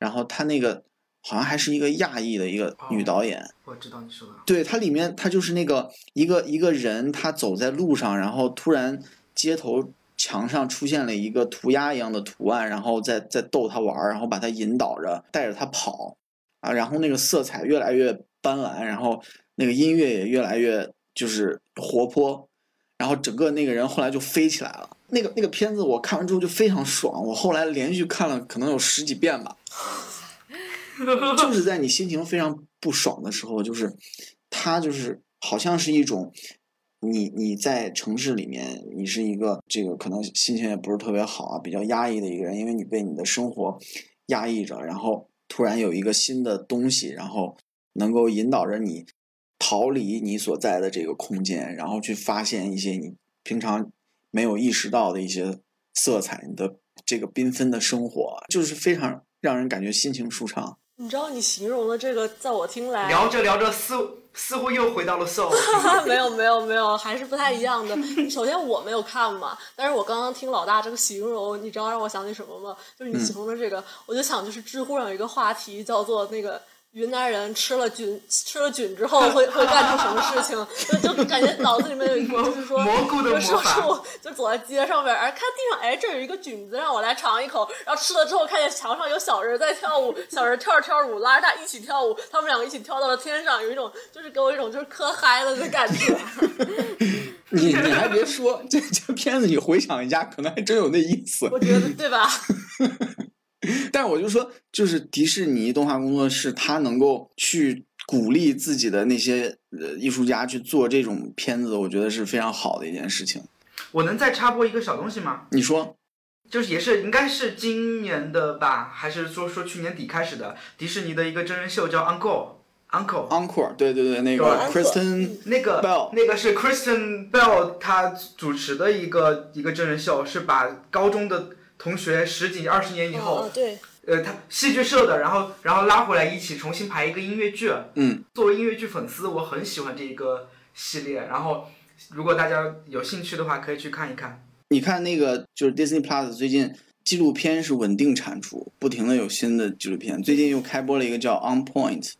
然后它那个好像还是一个亚裔的一个女导演。我知道你说的。对，它里面它就是那个一个一个人，他走在路上，然后突然。街头墙上出现了一个涂鸦一样的图案，然后再再逗他玩儿，然后把他引导着，带着他跑，啊，然后那个色彩越来越斑斓，然后那个音乐也越来越就是活泼，然后整个那个人后来就飞起来了。那个那个片子我看完之后就非常爽，我后来连续看了可能有十几遍吧。<laughs> 就是在你心情非常不爽的时候，就是他就是好像是一种。你你在城市里面，你是一个这个可能心情也不是特别好啊，比较压抑的一个人，因为你被你的生活压抑着，然后突然有一个新的东西，然后能够引导着你逃离你所在的这个空间，然后去发现一些你平常没有意识到的一些色彩，你的这个缤纷的生活，就是非常让人感觉心情舒畅。你知道你形容的这个，在我听来，聊着聊着似似乎又回到了 soul。<laughs> 没有没有没有，还是不太一样的。<laughs> 首先我没有看嘛，但是我刚刚听老大这个形容，你知道让我想起什么吗？就是你形容的这个，我就想就是知乎上有一个话题叫做那个。云南人吃了菌，吃了菌之后会会干出什么事情？<laughs> 就就感觉脑子里面有一个，<laughs> 就是说，就说出就走在街上边，哎，看地上，哎，这有一个菌子，让我来尝一口。然后吃了之后，看见墙上有小人在跳舞，小人跳着跳着舞，拉着他一起跳舞，他们两个一起跳到了天上，有一种就是给我一种就是磕嗨了的感觉。<laughs> 你你还别说，这这片子你回想一下，可能还真有那意思。我觉得对吧？<laughs> 但是我就说，就是迪士尼动画工作室，他能够去鼓励自己的那些呃艺术家去做这种片子，我觉得是非常好的一件事情。我能再插播一个小东西吗？你说，就是也是应该是今年的吧，还是说说去年底开始的迪士尼的一个真人秀叫 Uncle Uncle Uncle，对对对，那个 Kristen 那个 Bell，那个是 Kristen Bell 他主持的一个一个真人秀，是把高中的。同学十几二十年以后，对，呃，他戏剧社的，然后然后拉回来一起重新排一个音乐剧。嗯，作为音乐剧粉丝，我很喜欢这一个系列。然后，如果大家有兴趣的话，可以去看一看。你看那个就是 Disney Plus 最近纪录片是稳定产出，不停的有新的纪录片。最近又开播了一个叫 On Point，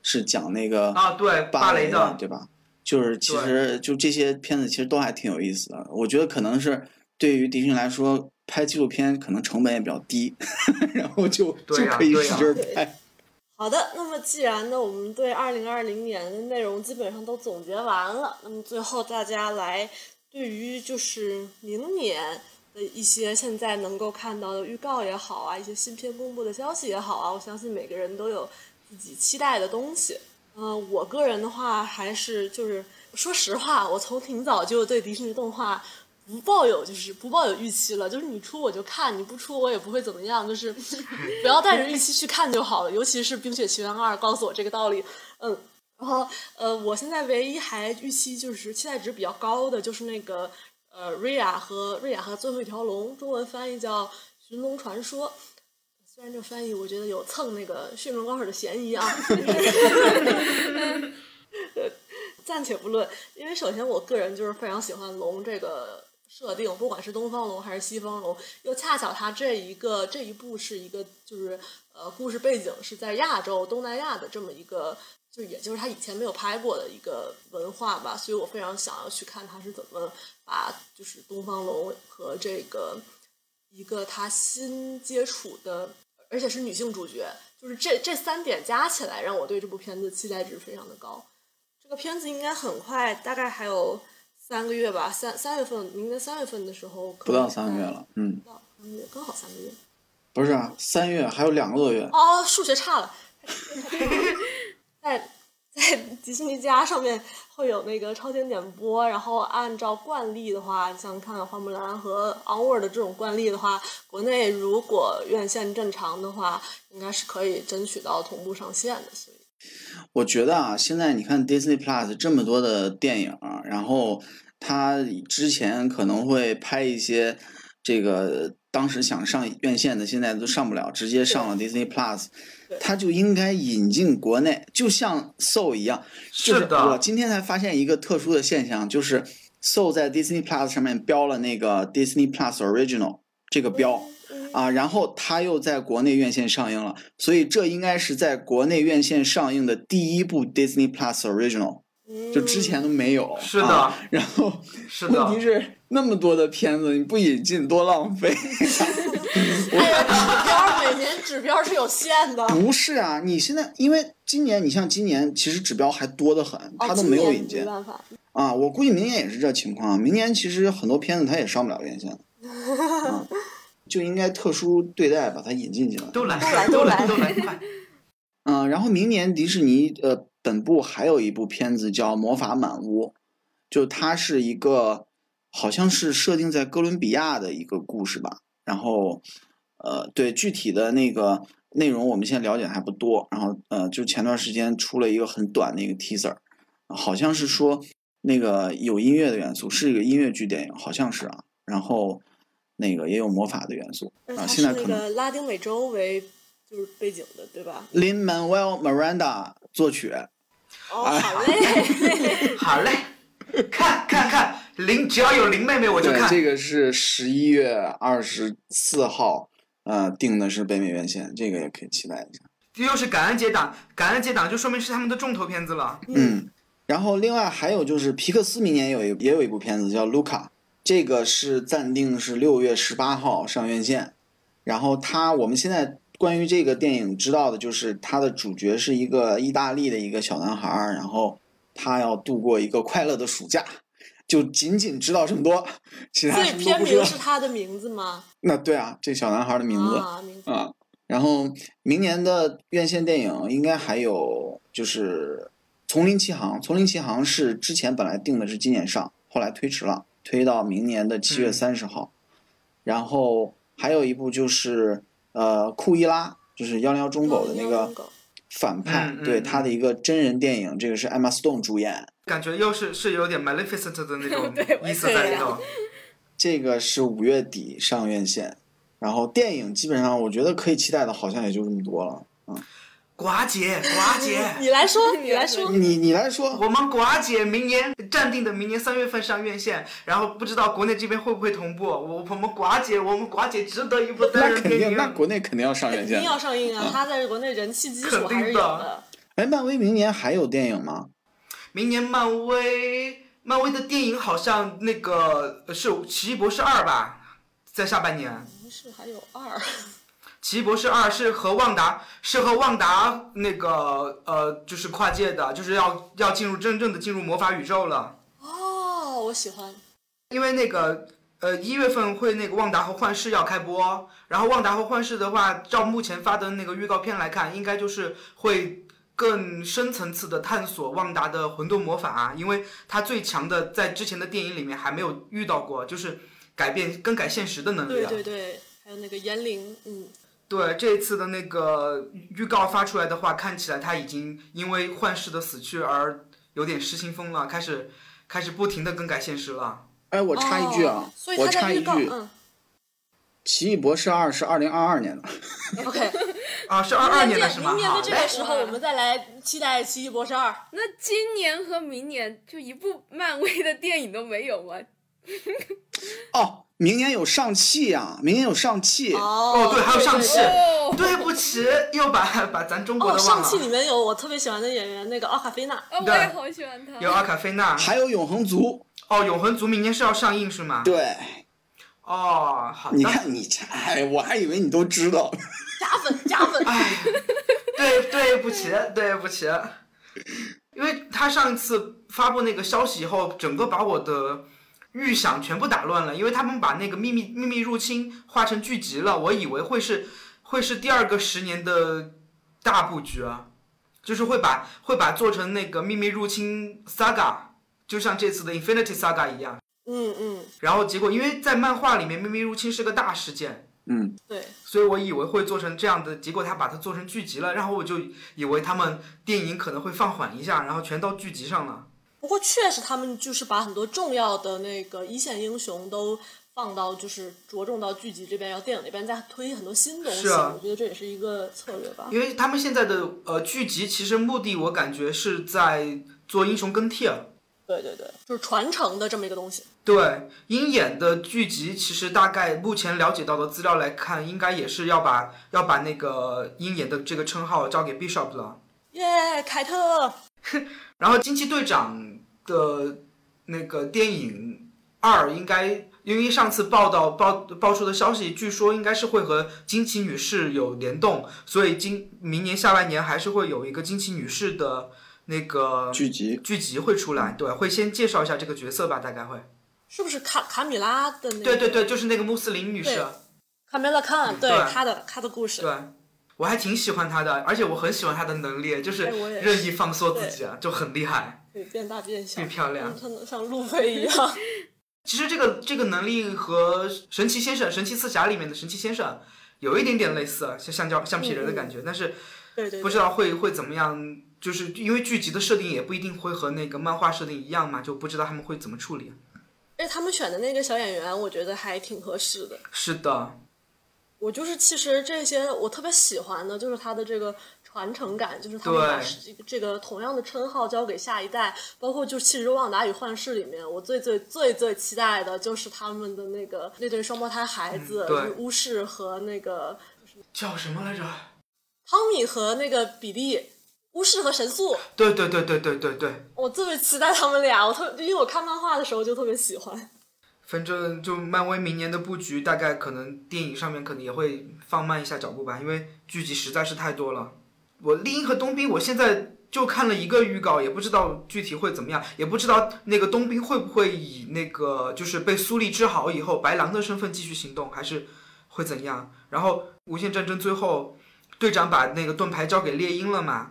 是讲那个啊，对，芭蕾的，对吧？就是其实就这些片子其实都还挺有意思的。我觉得可能是对于迪士尼来说。拍纪录片可能成本也比较低，然后就就可以使劲拍。好的，那么既然呢，我们对二零二零年的内容基本上都总结完了，那么最后大家来对于就是明年的一些现在能够看到的预告也好啊，一些新片公布的消息也好啊，我相信每个人都有自己期待的东西。嗯，我个人的话还是就是说实话，我从挺早就对迪士尼动画。不抱有就是不抱有预期了，就是你出我就看，你不出我也不会怎么样，就是 <laughs> 不要带着预期去看就好了。尤其是《冰雪奇缘二》告诉我这个道理，嗯，然后呃，我现在唯一还预期就是期待值比较高的就是那个呃瑞亚和瑞亚和最后一条龙，中文翻译叫《寻龙传说》，虽然这翻译我觉得有蹭那个驯龙高手的嫌疑啊。<laughs> 暂且不论，因为首先我个人就是非常喜欢龙这个。设定，不管是东方龙还是西方龙，又恰巧它这一个这一部是一个就是呃故事背景是在亚洲东南亚的这么一个，就也就是他以前没有拍过的一个文化吧，所以我非常想要去看他是怎么把就是东方龙和这个一个他新接触的，而且是女性主角，就是这这三点加起来让我对这部片子期待值非常的高。这个片子应该很快，大概还有。三个月吧，三三月份，明年三月份的时候，不到三个月了，嗯，不到三个月，刚好三个月。不是啊，三月还有两个多月。哦，数学差了。<laughs> 在在迪士尼家上面会有那个超前点播，然后按照惯例的话，像看《花木兰》和《Onward》这种惯例的话，国内如果院线正常的话，应该是可以争取到同步上线的。所以，我觉得啊，现在你看 Disney Plus 这么多的电影，然后他之前可能会拍一些这个当时想上院线的，现在都上不了，直接上了 Disney Plus。他就应该引进国内，就像 Soul 一样。就是我今天才发现一个特殊的现象，就是 Soul 在 Disney Plus 上面标了那个 Disney Plus Original 这个标啊，然后它又在国内院线上映了，所以这应该是在国内院线上映的第一部 Disney Plus Original，就之前都没有。是的。然后问题是那么多的片子，你不引进多浪费。<laughs> 指标每年指标是有限的。不是啊，你现在因为今年你像今年其实指标还多得很，他都没有引进。没办法啊，我估计明年也是这情况。明年其实很多片子他也上不了院线，<laughs> 就应该特殊对待把它引进进来。都来，都来，都来，都来，快！<laughs> 嗯，然后明年迪士尼呃本部还有一部片子叫《魔法满屋》，就它是一个好像是设定在哥伦比亚的一个故事吧。然后，呃，对具体的那个内容，我们现在了解还不多。然后，呃，就前段时间出了一个很短的一个 teaser，好像是说那个有音乐的元素，是一个音乐剧电影，好像是啊。然后，那个也有魔法的元素啊。现在可能拉丁美洲为就是背景的，对吧？Lin Manuel Miranda 作曲。哦，好嘞，<laughs> 好嘞，看看看。林只要有林妹妹我就看。这个是十一月二十四号，呃，定的是北美院线，这个也可以期待一下。又是感恩节档，感恩节档就说明是他们的重头片子了。嗯，然后另外还有就是皮克斯明年有一也有一部片子叫《卢卡》，这个是暂定是六月十八号上院线。然后它我们现在关于这个电影知道的就是它的主角是一个意大利的一个小男孩，然后他要度过一个快乐的暑假。就仅仅知道这么多，其他什么都不知道。是他的名字吗？那对啊，这小男孩的名字啊。然后明年的院线电影应该还有就是《丛林奇航》。《丛林奇航》是之前本来定的是今年上，后来推迟了，推到明年的七月三十号。然后还有一部就是呃库伊拉，就是幺零幺中狗的那个反派，对他的一个真人电影，这个是艾玛斯顿主演。感觉又是是有点 Maleficent 的那种 <laughs> 意思在里头。<laughs> 这个是五月底上院线，然后电影基本上我觉得可以期待的，好像也就这么多了。嗯，寡姐，寡姐，<laughs> <laughs> 你来说，你来说，你你来说。我们寡姐明年暂定的明年三月份上院线，然后不知道国内这边会不会同步。我我们寡姐，我们寡姐值得一部单人电影。那国内肯定要上院线。肯定要上映啊！它在国内人气基础还是有的。哎，漫威明年还有电影吗？明年漫威，漫威的电影好像那个是《奇异博士二》吧，在下半年。是还有二。奇异博士二是和旺达，是和旺达那个呃，就是跨界的，就是要要进入真正的进入魔法宇宙了。哦，我喜欢。因为那个呃一月份会那个旺达和幻视要开播，然后旺达和幻视的话，照目前发的那个预告片来看，应该就是会。更深层次的探索旺达的混沌魔法，因为它最强的在之前的电影里面还没有遇到过，就是改变更改现实的能力。对对对，还有那个言灵，嗯。对，这一次的那个预告发出来的话，看起来他已经因为幻视的死去而有点失心疯了，开始开始不停的更改现实了。哎，我插一句啊，我插一句。奇异博士二是二零二二年的，<laughs> OK，<laughs> 啊是二二年的是吗？明年的这个时候，我们再来期待奇异博士二。那今年和明年就一部漫威的电影都没有吗？<laughs> 哦，明年有上汽呀，明年有上汽。哦，对，还有上汽。对不起，又把 <laughs> 把咱中国的忘了。上汽里面有我特别喜欢的演员，那个奥卡菲娜。我也好喜欢他。有奥卡菲娜，还有永恒族。哦，永恒族明年是要上映是吗？对。哦，好的。你看你这，哎，我还以为你都知道。<laughs> 加粉加粉。哎，对对不起对不起，因为他上一次发布那个消息以后，整个把我的预想全部打乱了。因为他们把那个秘密秘密入侵画成剧集了，我以为会是会是第二个十年的大布局啊，就是会把会把做成那个秘密入侵 Saga，就像这次的 Infinity Saga 一样。嗯嗯，然后结果因为在漫画里面秘密入侵是个大事件，嗯，对，所以我以为会做成这样的，结果他把它做成剧集了，然后我就以为他们电影可能会放缓一下，然后全到剧集上了。不过确实他们就是把很多重要的那个一线英雄都放到就是着重到剧集这边，然后电影那边再推很多新东西。是啊我觉得这也是一个策略吧。因为他们现在的呃剧集其实目的我感觉是在做英雄更替啊。对对对，就是传承的这么一个东西。对，鹰眼的剧集其实大概目前了解到的资料来看，应该也是要把要把那个鹰眼的这个称号交给 Bishop 了。耶，凯特，<laughs> 然后惊奇队长的那个电影二应该，因为上次报道报爆出的消息，据说应该是会和惊奇女士有联动，所以今明年下半年还是会有一个惊奇女士的那个剧集剧集会出来，对，会先介绍一下这个角色吧，大概会。是不是卡卡米拉的那个？对对对，就是那个穆斯林女士。卡梅拉康，对对她的她的故事。对，我还挺喜欢他的，而且我很喜欢他的能力，就是任意放缩自己啊，就很厉害。对，变大变小，变漂亮嗯，像像路飞一样。<laughs> 其实这个这个能力和神奇先生、神奇四侠里面的神奇先生有一点点类似，啊像橡胶橡皮人的感觉，但是不知道会会怎么样。就是因为剧集的设定也不一定会和那个漫画设定一样嘛，就不知道他们会怎么处理。而且他们选的那个小演员，我觉得还挺合适的。是的，我就是其实这些我特别喜欢的，就是他的这个传承感，就是他们把这个这个同样的称号交给下一代，包括就其实《旺达与幻视》里面，我最最最最期待的就是他们的那个那对双胞胎孩子，嗯对巫师和那个叫什么来着？汤米和那个比利，巫师和神速，对对对对对对对，我特别期待他们俩，我特因为我看漫画的时候就特别喜欢。反正就漫威明年的布局，大概可能电影上面可能也会放慢一下脚步吧，因为剧集实在是太多了。我丽英和冬兵，我现在就看了一个预告，也不知道具体会怎么样，也不知道那个冬兵会不会以那个就是被苏丽治好以后白狼的身份继续行动，还是会怎样？然后无限战争最后队长把那个盾牌交给猎鹰了嘛，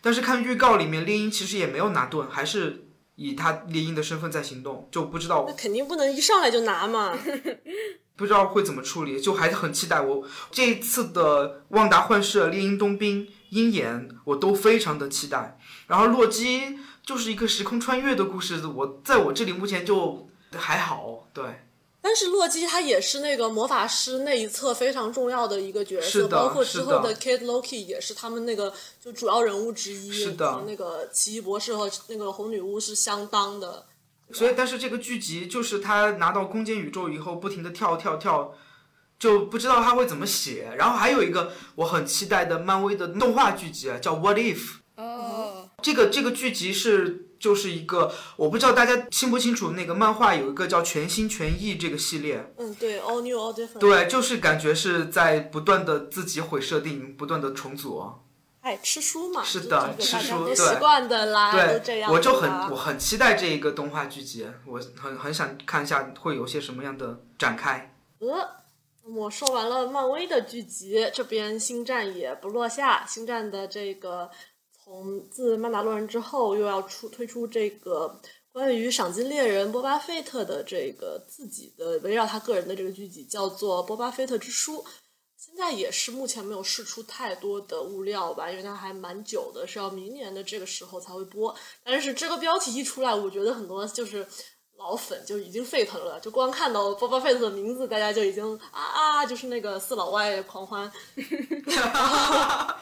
但是看预告里面猎鹰其实也没有拿盾，还是以他猎鹰的身份在行动，就不知道那肯定不能一上来就拿嘛。<laughs> 不知道会怎么处理，就还是很期待。我这一次的旺达幻视、猎鹰冬兵、鹰眼，我都非常的期待。然后洛基就是一个时空穿越的故事，我在我这里目前就还好，对，但是洛基他也是那个魔法师那一侧非常重要的一个角色，包括之后的 Kid Loki 也是他们那个就主要人物之一，是的和那个奇异博士和那个红女巫是相当的。所以但是这个剧集就是他拿到空间宇宙以后，不停的跳跳跳。就不知道他会怎么写，然后还有一个我很期待的漫威的动画剧集啊，叫《What If》。哦，这个这个剧集是就是一个，我不知道大家清不清楚，那个漫画有一个叫《全心全意》这个系列，嗯，对，All New All Different。对，就是感觉是在不断的自己毁设定，不断的重组。哎，吃书嘛，是就的吃书对都习惯的啦，都这对，样我就很我很期待这一个动画剧集，我很很想看一下会有些什么样的展开。呃，我说完了漫威的剧集，这边星战也不落下。星战的这个从自曼达洛人之后，又要出推出这个关于赏金猎人波巴费特的这个自己的围绕他个人的这个剧集，叫做《波巴费特之书》。现在也是目前没有释出太多的物料吧，因为它还蛮久的，是要明年的这个时候才会播。但是这个标题一出来，我觉得很多就是老粉就已经沸腾了，就光看到 Boba Fett 的名字，大家就已经啊啊，就是那个四老外狂欢。<laughs>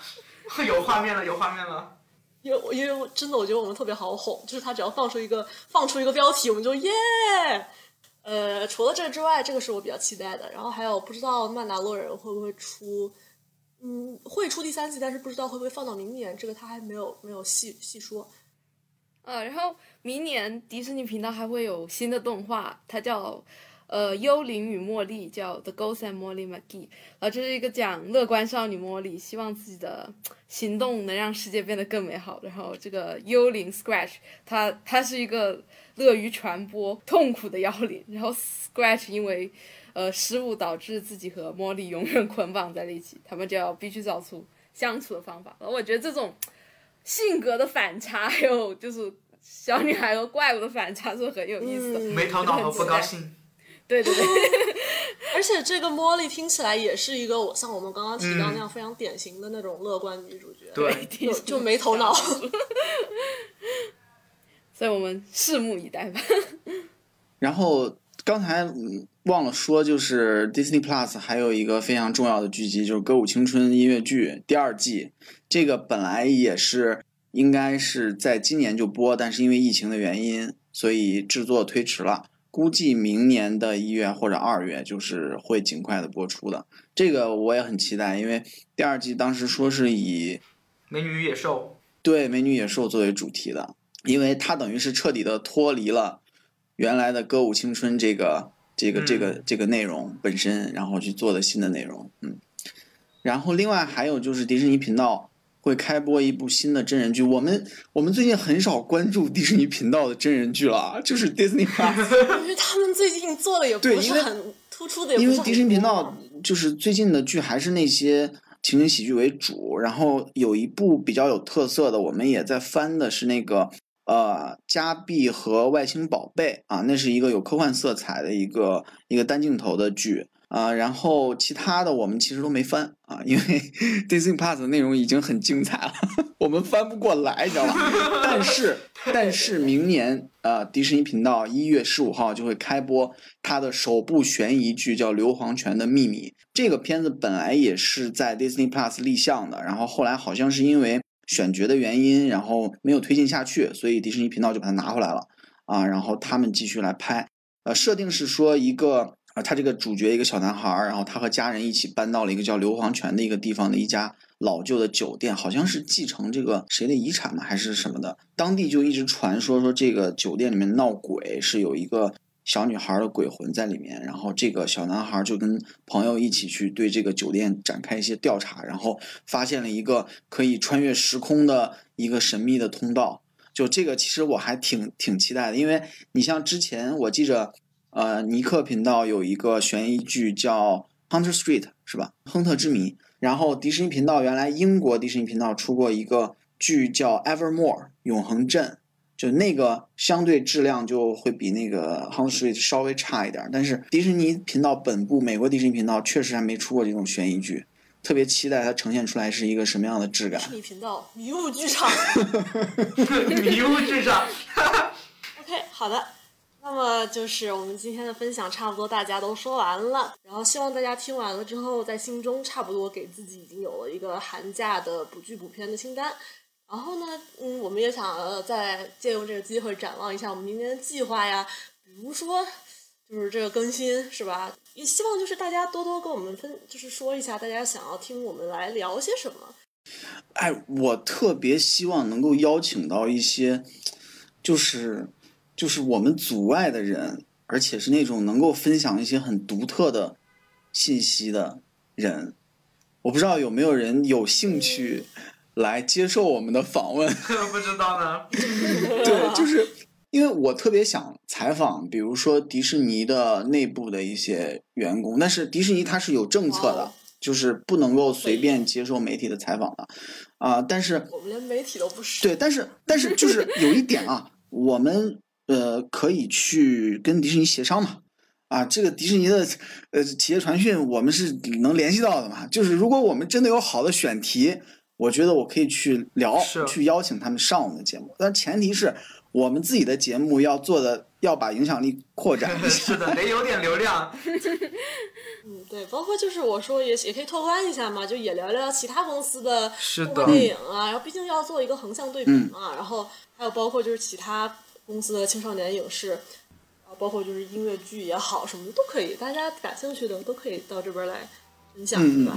<laughs> 有画面了，有画面了。因为我因为我真的我觉得我们特别好哄，就是他只要放出一个放出一个标题，我们就耶。呃，除了这个之外，这个是我比较期待的。然后还有不知道曼达洛人会不会出，嗯，会出第三季，但是不知道会不会放到明年，这个他还没有没有细细说。呃，然后明年迪士尼频道还会有新的动画，它叫呃《幽灵与茉莉》，叫《The Ghost and Molly McGee》。然后这是一个讲乐观少女茉莉希望自己的行动能让世界变得更美好。然后这个幽灵 Scratch，它它是一个乐于传播痛苦的妖灵。然后 Scratch 因为呃失误导致自己和茉莉永远捆绑在了一起，他们就要必须找出相处的方法。然后我觉得这种。性格的反差，还有就是小女孩和怪物的反差是很有意思的。嗯没头脑和不高兴。对对对，<laughs> 而且这个茉莉听起来也是一个我像我们刚刚提到嗯那样非常典型的那种乐观女主角，对 <laughs> 就就没头脑。<laughs> 所以我们拭目以待吧。然后刚才嗯忘了说，就是 Disney Plus 还有一个非常重要的剧集，就是《歌舞青春》音乐剧第二季。这个本来也是应该是在今年就播，但是因为疫情的原因，所以制作推迟了。估计明年的一月或者二月，就是会尽快的播出的。这个我也很期待，因为第二季当时说是以美女与野兽，对《美女野兽》作为主题的，因为它等于是彻底的脱离了原来的歌舞青春这个这个这个这个内容本身，然后去做的新的内容，嗯。然后另外还有就是迪士尼频道会开播一部新的真人剧，我们我们最近很少关注迪士尼频道的真人剧了啊，就是 Disney Plus。因为他们最近做的也对因为不是很突出的，因为迪士尼频道就是最近的剧还是那些情景喜剧为主，然后有一部比较有特色的，我们也在翻的是那个呃《加碧和外星宝贝》啊，那是一个有科幻色彩的一个一个单镜头的剧。啊、然后其他的我们其实都没翻啊，因为 <laughs> Disney Plus 的内容已经很精彩了，我们翻不过来，你知道吗？但是但是明年呃，迪士尼频道一月十五号就会开播它的首部悬疑剧，叫《硫磺泉的秘密》。这个片子本来也是在 Disney Plus 立项的，然后后来好像是因为选角的原因，然后没有推进下去，所以迪士尼频道就把它拿回来了啊，然后他们继续来拍。呃，设定是说一个啊，他这个主角一个小男孩儿，然后他和家人一起搬到了一个叫硫磺泉的一个地方的一家老旧的酒店，好像是继承这个谁的遗产嘛，还是什么的。当地就一直传说说这个酒店里面闹鬼，是有一个小女孩的鬼魂在里面。然后这个小男孩就跟朋友一起去对这个酒店展开一些调查，然后发现了一个可以穿越时空的一个神秘的通道。就这个，其实我还挺挺期待的，因为你像之前我记着，呃，尼克频道有一个悬疑剧叫《Hunter Street》，是吧？亨特之谜。然后迪士尼频道原来英国迪士尼频道出过一个剧叫《Evermore》永恒镇，就那个相对质量就会比那个《Hunter Street》稍微差一点儿。但是迪士尼频道本部美国迪士尼频道确实还没出过这种悬疑剧，特别期待它呈现出来是一个什么样的质感迪。士尼频道迷雾剧场。<laughs> 迷雾剧场。OK，好的。那么就是我们今天的分享差不多大家都说完了，然后希望大家听完了之后，在心中差不多给自己已经有了一个寒假的补剧补片的清单。然后呢，嗯，我们也想再借用这个机会展望一下我们明年的计划呀，比如说就是这个更新是吧？也希望就是大家多多跟我们分，就是说一下大家想要听我们来聊些什么。哎，我特别希望能够邀请到一些，就是就是我们组外的人，而且是那种能够分享一些很独特的信息的人。我不知道有没有人有兴趣来接受我们的访问。<laughs> 不知道呢。对，就是因为我特别想采访，比如说迪士尼的内部的一些员工，但是迪士尼它是有政策的就是不能够随便接受媒体的采访的，啊、但是我们连媒体都不是。对，但是但是就是有一点啊，我们呃可以去跟迪士尼协商嘛。啊，这个迪士尼的呃企业传讯我们是能联系到的嘛？就是如果我们真的有好的选题，我觉得我可以去聊，去邀请他们上我们的节目。但前提是我们自己的节目要做的，要把影响力扩展一下。<laughs> 是的，得有点流量。<laughs> 嗯，对，包括就是我说也也可以拓宽一下嘛，就也聊聊其他公司的是的动画电影啊，然后毕竟要做一个横向对比嗯嘛，然后还有包括就是其他公司的青少年影视，啊，包括就是音乐剧也好什么的都可以，大家感兴趣的都可以到这边来分享，对吧？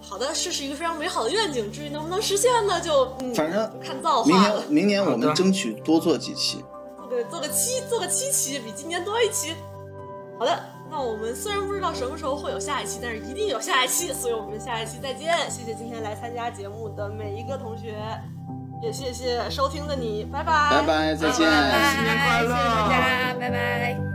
好的，这是一个非常美好的愿景，至于能不能实现呢，就嗯，反正看造化了年。明年我们争取多做几期。做个做个七做个七期，比今年多一期。好的，那我们虽然不知道什么时候会有下一期，但是一定有下一期，所以我们下一期再见。谢谢今天来参加节目的每一个同学，也谢谢收听的你，拜拜，拜拜，再见，新年快乐，谢谢大家，拜拜。